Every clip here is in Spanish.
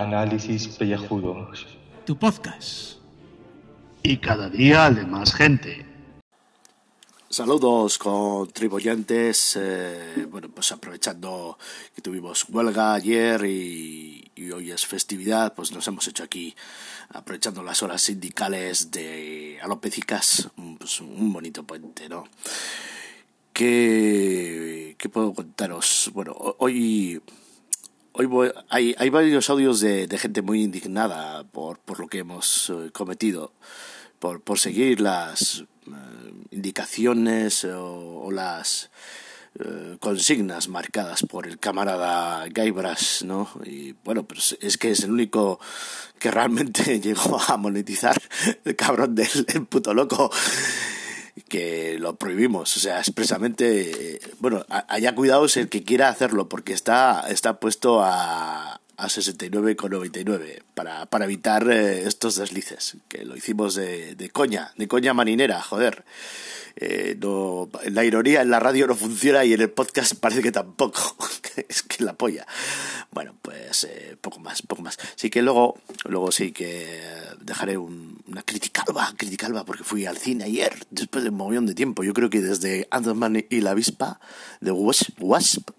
Análisis Pellejudos. Tu podcast. Y cada día de más gente. Saludos contribuyentes. Eh, bueno, pues aprovechando que tuvimos huelga ayer y, hoy es festividad, pues nos hemos hecho aquí, aprovechando las horas sindicales de alopécicas, pues un bonito puente, ¿no? ¿Qué, ¿Qué puedo contaros? Bueno, hoy hoy hay, hay varios audios de, de, gente muy indignada por, por lo que hemos eh, cometido, por, por seguir las eh, indicaciones o, las eh, consignas marcadas por el camarada Gaibras, ¿no? Y bueno, pues es que es el único que realmente llegó a monetizar, el cabrón del puto loco que lo prohibimos, o sea, expresamente, bueno, haya cuidados el que quiera hacerlo, porque está, está puesto a, a 69,99 para, para evitar eh, estos deslices, que lo hicimos de, de coña, de coña marinera, joder. Eh, no, la ironía en la radio no funciona y en el podcast parece que tampoco. es que la polla. Bueno, pues eh, poco más, poco más. Sí que luego, luego sí que dejaré una crítica alba, crítica alba, porque fui al cine ayer, después de un montón de tiempo. Yo creo que desde Ant-Man y la avispa de Wasp,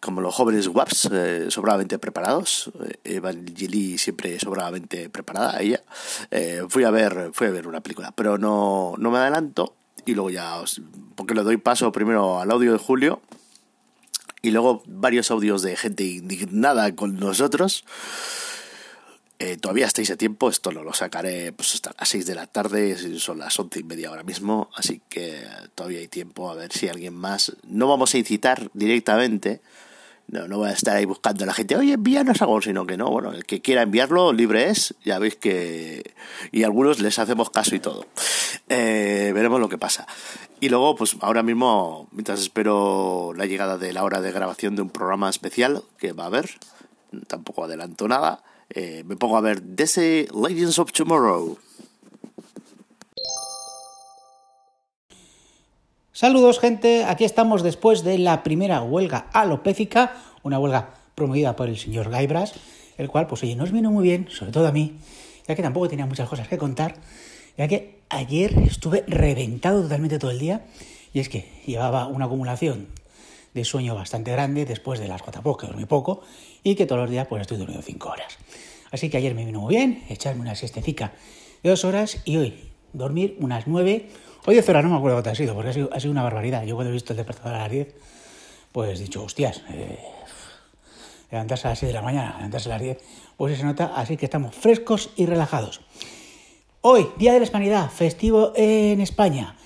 como los jóvenes WAPs, eh, sobradamente preparados. Evangeli siempre sobradamente preparada, ella. fui a ver, fui a ver una película, pero no, no me adelanto y luego ya os, porque le doy paso primero al audio de Julio y luego varios audios de gente indignada con nosotros. Eh, todavía estáis a tiempo, esto no lo sacaré pues hasta las 6 de la tarde, son las once y media ahora mismo, así que todavía hay tiempo a ver si alguien más. No vamos a incitar directamente, no, no voy a estar ahí buscando a la gente, oye, envíanos algo, sino que no, bueno, el que quiera enviarlo, libre es, ya veis que... Y algunos les hacemos caso y todo. Eh, veremos lo que pasa. Y luego, pues ahora mismo, mientras espero la llegada de la hora de grabación de un programa especial que va a haber, tampoco adelanto nada, eh, me pongo a ver DC Legends of Tomorrow. Saludos gente, aquí estamos después de la primera huelga alopécica, una huelga promovida por el señor Gaibras, el cual pues oye, nos vino muy bien, sobre todo a mí, ya que tampoco tenía muchas cosas que contar, ya que ayer estuve reventado totalmente todo el día, y es que llevaba una acumulación de sueño bastante grande después de las cuatro que dormí poco, y que todos los días pues estoy durmiendo cinco horas. Así que ayer me vino muy bien echarme una siestecica de dos horas y hoy dormir unas nueve Hoy de horas no me acuerdo cuánto ha sido, porque ha sido, ha sido, una barbaridad. Yo cuando he visto el despertador a las 10, pues he dicho, hostias, eh, levantarse a las 6 de la mañana, levantarse a las 10, pues se nota, así que estamos frescos y relajados. Hoy, Día de la Hispanidad, festivo en España.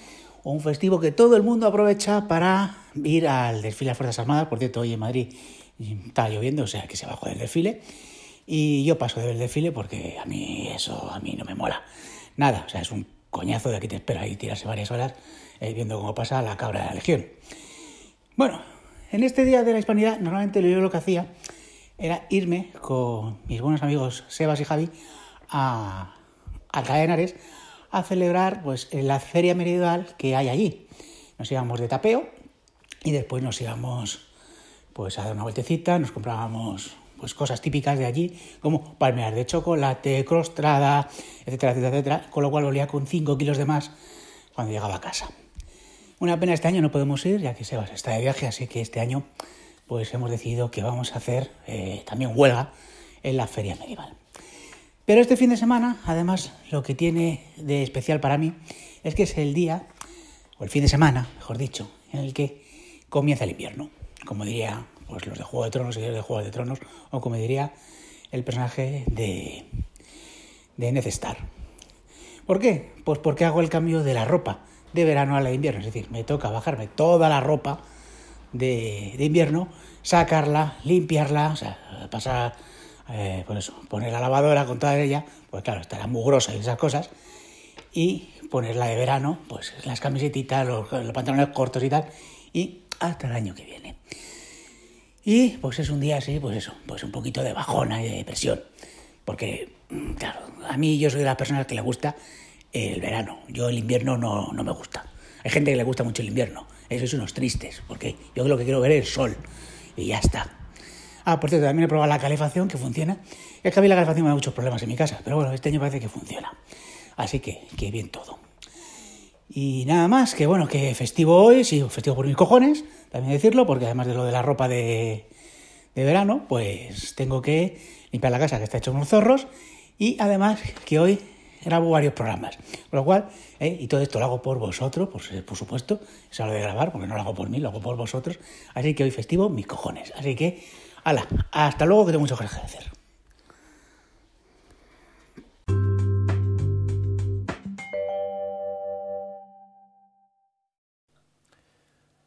Un festivo que todo el mundo aprovecha para ir al desfile de Fuerzas Armadas. Por cierto, hoy en Madrid está lloviendo, o sea que se va a joder el desfile. Y yo paso de ver el desfile porque a mí eso a mí no me mola. Nada, o sea, es un coñazo de aquí te espera y tirarse varias horas eh, viendo cómo pasa la cabra de la legión. Bueno, en este día de la hispanidad, normalmente yo lo que hacía era irme con mis buenos amigos Sebas y Javi a Alcalá a celebrar pues la feria medieval que hay allí. Nos íbamos de tapeo y después nos íbamos pues a dar una vueltecita, nos comprábamos pues cosas típicas de allí, como palmear de chocolate, crostrada, etcétera, etcétera, etcétera, con lo cual volvía con 5 kilos de más cuando llegaba a casa. Una pena este año no podemos ir, ya que Sebas está de viaje, así que este año pues hemos decidido que vamos a hacer eh, también huelga en la feria medieval. Pero este fin de semana, además, lo que tiene de especial para mí es que es el día, o el fin de semana, mejor dicho, en el que comienza el invierno. Como diría pues los de Juego de Tronos y los de Juego de Tronos, o como diría el personaje de, de Necestar. ¿Por qué? Pues porque hago el cambio de la ropa de verano a la de invierno, es decir, me toca bajarme toda la ropa de, de invierno, sacarla, limpiarla, o sea, pasar, eh, pues poner la lavadora con toda ella, pues claro, estará mugrosa y esas cosas, y ponerla de verano, pues las camisetitas, los pantalones cortos y tal, y hasta el año que viene. Y pues es un día así, pues eso, pues un poquito de bajona y de depresión. Porque, mm, claro, a mí yo soy de las personas que le gusta el verano. Yo el invierno no, no me gusta. Hay gente que le gusta mucho el invierno. Esos son unos tristes, porque yo lo que quiero ver es el sol. Y ya está. Ah, por cierto, también he probado la calefacción que funciona. Es que a mí la calefacción me da muchos problemas en mi casa, pero bueno, este año parece que funciona. Así que, que bien todo. Y nada más, que bueno, que festivo hoy, sí, festivo por mis cojones, también decirlo, porque además de lo de la ropa de, de verano, pues tengo que limpiar la casa que está hecho unos zorros y además que hoy grabo varios programas. Con lo cual, eh, y todo esto lo hago por vosotros, por, por supuesto, es lo de grabar, porque no lo hago por mí, lo hago por vosotros. Así que hoy festivo, mis cojones. Así que, ala, hasta luego que tengo mucho que hacer.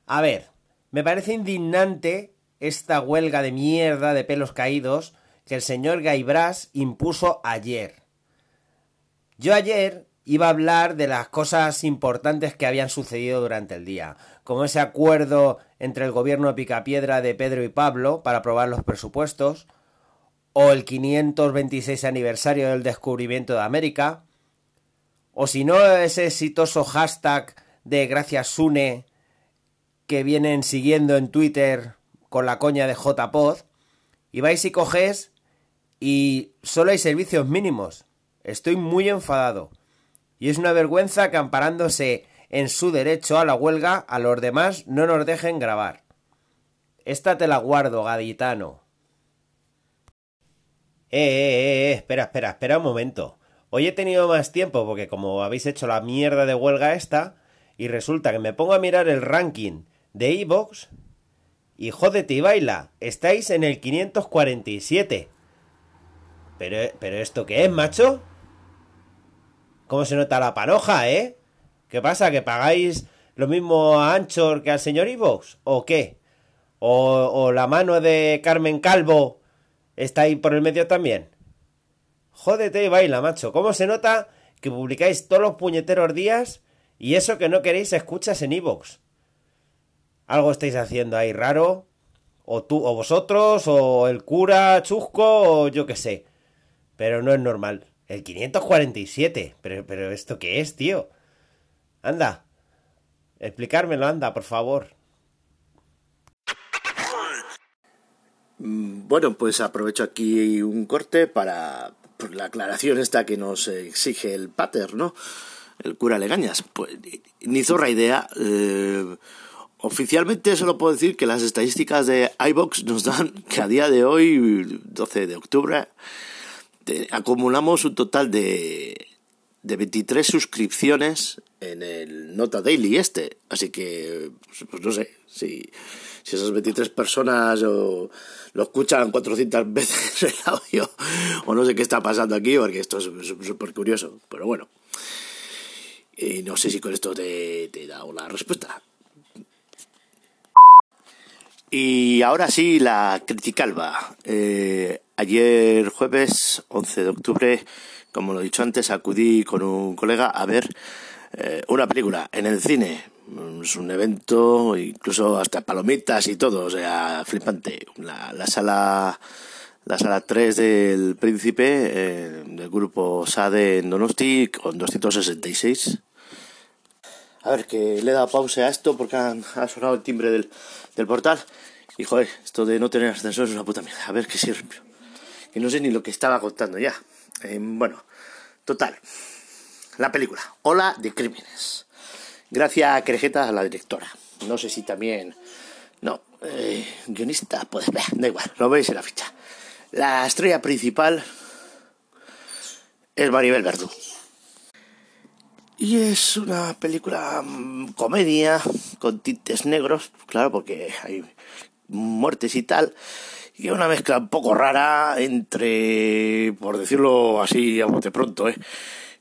A ver, me parece indignante esta huelga de mierda de pelos caídos que el señor Gaibras impuso ayer. Yo ayer iba a hablar de las cosas importantes que habían sucedido durante el día, como ese acuerdo entre el gobierno de Picapiedra de Pedro y Pablo para aprobar los presupuestos, o el 526 aniversario del descubrimiento de América, o si no ese exitoso hashtag de Gracias Sune que vienen siguiendo en Twitter con la coña de JPod, y vais y cogés y solo hay servicios mínimos. Estoy muy enfadado. Y es una vergüenza que amparándose en su derecho a la huelga, a los demás no nos dejen grabar. Esta te la guardo, gaditano. Eh, eh, eh, espera, espera, espera un momento. Hoy he tenido más tiempo porque como habéis hecho la mierda de huelga esta, y resulta que me pongo a mirar el ranking de Evox, y jódete y baila, estáis en el 547. Pero, pero ¿esto qué es, macho? ¿Cómo se nota la panoja, eh? ¿Qué pasa? ¿Que pagáis lo mismo a Anchor que al señor Ivox? ¿O qué? ¿O, ¿O la mano de Carmen Calvo está ahí por el medio también? Jódete y baila, macho. ¿Cómo se nota que publicáis todos los puñeteros días y eso que no queréis escuchas en Ivox? ¿Algo estáis haciendo ahí raro? O tú, o vosotros, o el cura chusco, o yo qué sé. Pero no es normal. El 547. Pero, pero ¿esto qué es, tío? Anda. Explicármelo, anda, por favor. Mm, Bueno, pues aprovecho aquí un corte para la aclaración esta que nos exige el pater, ¿no? El cura Legañas. Pues ni zorra idea. Eh, oficialmente solo puedo decir que las estadísticas de iBox nos dan que a día de hoy, 12 de octubre, acumulamos un total de, de 23 suscripciones en el Nota Daily este. Así que, pues, no sé, si, si esas 23 personas o, lo escuchan 400 veces el audio o no sé qué está pasando aquí, porque esto es súper curioso. Pero bueno, y no sé si con esto te, te dado la respuesta. Y ahora sí, la criticalba. Eh, ayer jueves 11 de octubre, como lo he dicho antes, acudí con un colega a ver eh, una película en el cine. Es un evento, incluso hasta palomitas y todo, o sea, flipante. La, la sala la sala 3 del Príncipe, eh, del grupo SADE en Donosti, con 266. A ver, que le he dado pausa a esto porque han- ha sonado el timbre del, del portal. Y joder, esto de no tener ascensor es una puta mierda. A ver qué sirve. Que no sé ni lo que estaba contando ya. Eh, bueno, total. La película, Ola de Crímenes. Gracias a Crejeta, la directora. No sé si también. No, eh, guionista, pues bah, da igual, lo veis en la ficha. La estrella principal es Maribel Verdú. Y es una película mm, comedia con tintes negros, claro, porque hay muertes y tal. Y una mezcla un poco rara entre, por decirlo así a bote pronto, ¿eh?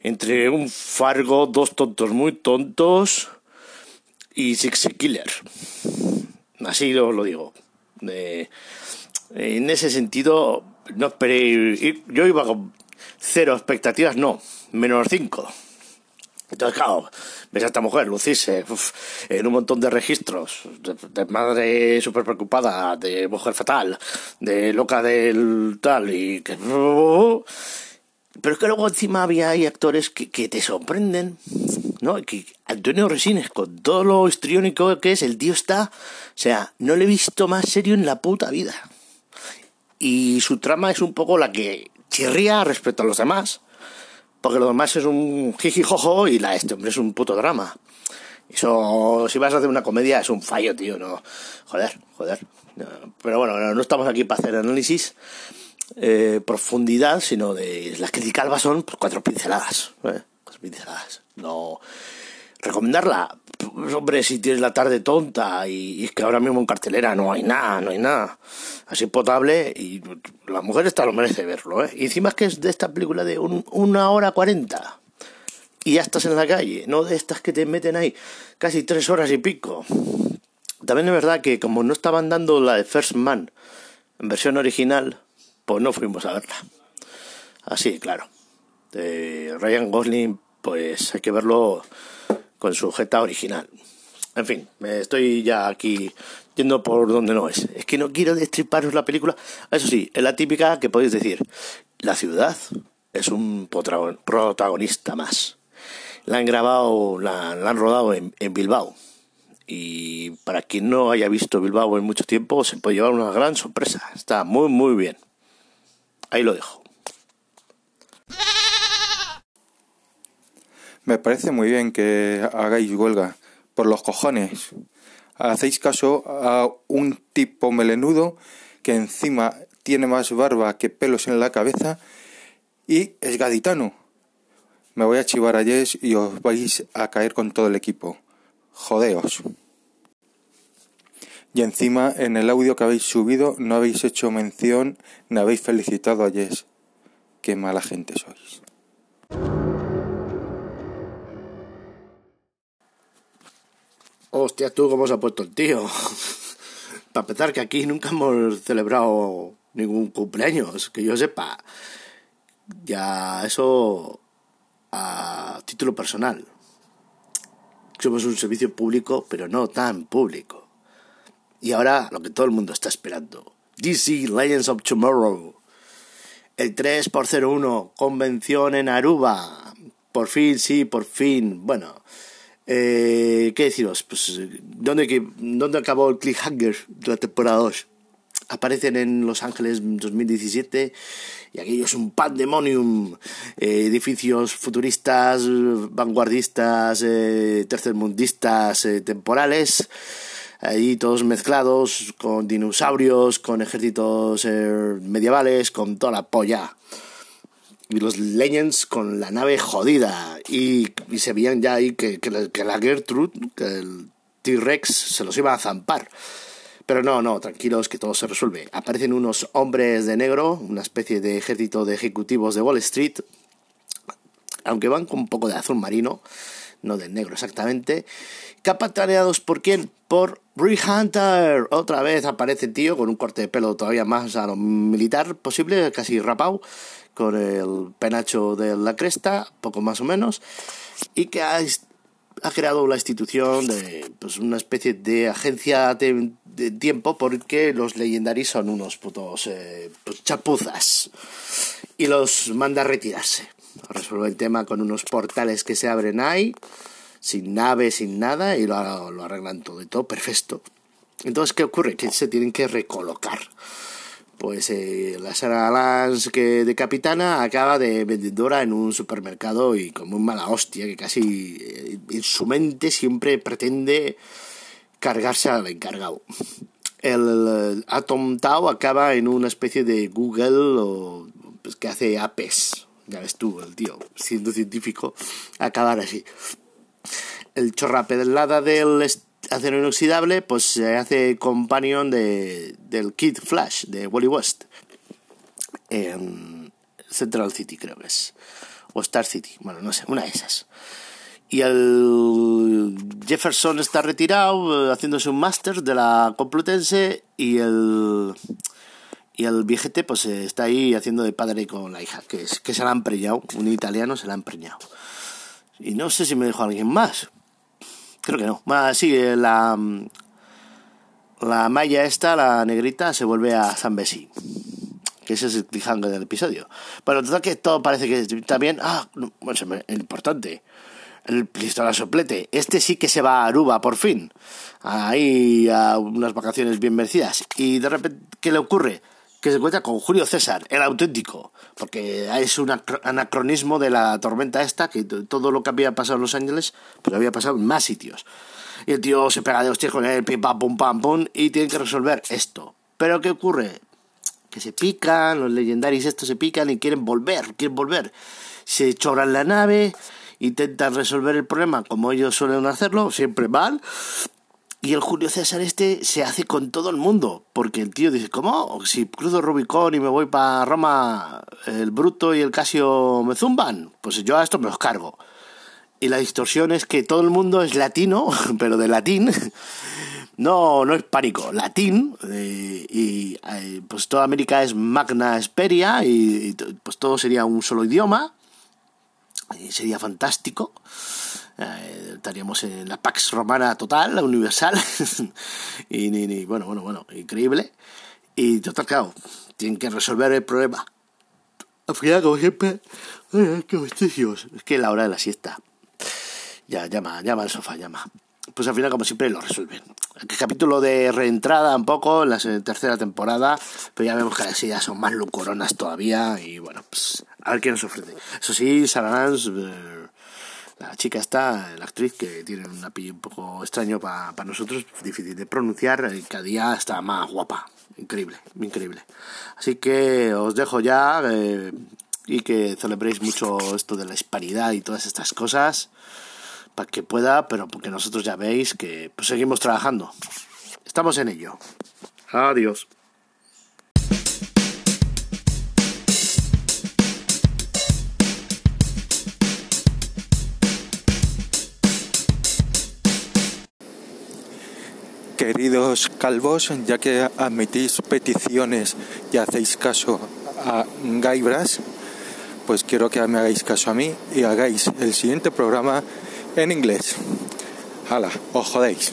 entre un Fargo, dos tontos muy tontos y Six Killer. Así lo, lo digo. Eh, en ese sentido, no esperé. Yo iba con cero expectativas, no, menos cinco. Entonces, claro, ves a esta mujer lucirse uf, en un montón de registros, de, madre súper preocupada, de mujer fatal, de loca del tal, y que... Pero es que luego encima había ahí actores que, que te sorprenden, ¿no? Antonio Resines, con todo lo histriónico que es, el tío está... O sea, no le he visto más serio en la puta vida. y su trama es un poco la que chirría respecto a los demás, porque lo demás es un jijijojo y la este hombre es un puto drama. Eso, si vas a hacer una comedia, es un fallo, tío, no. Joder, joder. Pero bueno, no estamos aquí para hacer análisis, eh, profundidad, sino de las criticalvas son pues, cuatro pinceladas. ¿eh? Cuatro pinceladas. No. Recomendarla, hombre, si tienes la tarde tonta y, es que ahora mismo en cartelera no hay nada, no hay nada así potable y la mujer está lo merece verlo, ¿eh? Encima es que es de esta película de una hora cuarenta y ya estás en la calle, no de estas que te meten ahí casi tres horas y pico. También es verdad que como no estaban dando la de First Man en versión original, pues no fuimos a verla. Así, claro. De Ryan Gosling, pues hay que verlo con su jeta original. En fin, me estoy ya aquí yendo por donde no es. Es que no quiero destriparos la película. Eso sí, es la típica que podéis decir. La ciudad es un protagonista más. La han grabado, la, han rodado en Bilbao y para quien no haya visto Bilbao en mucho tiempo, se puede llevar una gran sorpresa. Está muy, muy bien. Ahí lo dejo. Me parece muy bien que hagáis huelga. Por los cojones. Hacéis caso a un tipo melenudo que encima tiene más barba que pelos en la cabeza y es gaditano. Me voy a chivar a Jess y os vais a caer con todo el equipo jodeos. Y encima en el audio que habéis subido no habéis hecho mención ni habéis felicitado a Jess. Qué mala gente sois. Hostia, tú cómo se ha puesto el tío. Para empezar que aquí nunca hemos celebrado ningún cumpleaños, que yo sepa. Ya eso a título personal somos un servicio público, pero no tan público. Y ahora lo que todo el mundo está esperando. DC Legends of Tomorrow. El 3x01, convención en Aruba. Por fin, sí, por fin. Bueno, eh, ¿qué deciros? Pues, ¿dónde, ¿dónde acabó el cliffhanger de la temporada 2? aparecen en Los Ángeles 2017 y aquello es un pandemonium, eh, edificios futuristas, vanguardistas, eh, tercermundistas, eh, temporales, ahí todos mezclados con dinosaurios, con ejércitos medievales, con toda la polla. Y los Legends con la nave jodida. Y, se veían ya ahí que, que, que la Gertrude, que el T-Rex, se los iba a zampar. Pero no, no, tranquilos que todo se resuelve. Aparecen unos hombres de negro, una especie de ejército de ejecutivos de Wall Street, aunque van con un poco de azul marino, no de negro exactamente. Capitaneados por quién? Por Rick Hunter. Otra vez aparece tío con un corte de pelo todavía más a lo militar posible, casi rapado, con el penacho de la cresta, poco más o menos, y que ha ha creado la institución de pues, una especie de agencia de, tiempo porque los leyendaris son unos putos eh, pues, chapuzas y los manda a retirarse. Resuelve el tema con unos portales que se abren ahí, sin nave, sin nada, y lo, lo arreglan todo y todo perfecto. Entonces, ¿qué ocurre? Que se tienen que recolocar pues eh, la Sara Lance que de capitana acaba de vendedora en un supermercado y como un mala hostia que casi eh, en su mente siempre pretende cargarse al encargado. El, Atom Tau acaba en una especie de Google o, pues, que hace apes. Ya ves tú, el tío, siendo científico, acabar así. El chorrapelada del acero inoxidable, pues se hace companion de, del Kid Flash de Wally West en Central City, creo que es, o Star City, bueno, no sé, una de esas. Y el Jefferson está retirado, eh, haciéndose un máster de la Complutense, y el y el viejete pues está ahí haciendo de padre con la hija, que, es, que se la han preñado, un italiano se la han preñado. Y no sé si me dejó alguien más, Creo que no. Bueno, sí, la, la malla esta, la negrita, se vuelve a San Besí. Que ese es el cliffhanger del episodio. Bueno, total que todo parece que también... Ah, bueno, importante. El pistola soplete. Este sí que se va a Aruba, por fin. Ahí a unas vacaciones bien merecidas. Y de repente, ¿qué le ocurre? Que se encuentra con Julio César, el auténtico, porque es un anacronismo de la tormenta esta, que todo lo que había pasado en Los Ángeles, pues había pasado en más sitios. Y el tío se pega de hostias con él, pim pam pum pam pum, y tienen que resolver esto. Pero ¿qué ocurre? Que se pican, los legendarios estos se pican y quieren volver, quieren volver. Se choran la nave, intentan resolver el problema como ellos suelen hacerlo, siempre mal. Y el Julio César este se hace con todo el mundo, porque el tío dice, ¿cómo? Si cruzo Rubicón y me voy para Roma, el Bruto y el Casio me zumban, pues yo a esto me los cargo. Y la distorsión es que todo el mundo es latino, pero de latín, no, no es pánico, latín, eh, y eh, pues toda América es magna esperia, y, y pues todo sería un solo idioma, sería fantástico. Eh, estaríamos en la Pax Romana total, la universal. y, ni, bueno, bueno, bueno, increíble. Y total, claro, tienen que resolver el problema. Al final, como siempre, qué Es que la hora de la siesta. Ya, llama, llama al sofá, llama. Pues al final, como siempre, lo resuelven. El capítulo de reentrada un poco en la tercera temporada, pero ya vemos que las ideas son más lucoronas todavía. Y bueno, pues a ver qué nos ofrece. Eso sí, Sarah eh, la chica está, la actriz, que tiene un apellido un poco extraño para nosotros, difícil de pronunciar, cada día está más guapa. Increíble, increíble. Así que os dejo ya eh, y que celebréis mucho esto de la hispanidad y todas estas cosas para que pueda, pero porque nosotros ya veis que pues, seguimos trabajando. Estamos en ello. Adiós. Queridos calvos, ya que admitís peticiones y hacéis caso a Gaibras, pues quiero que me hagáis caso a mí y hagáis el siguiente programa en inglés. Hala, os jodéis.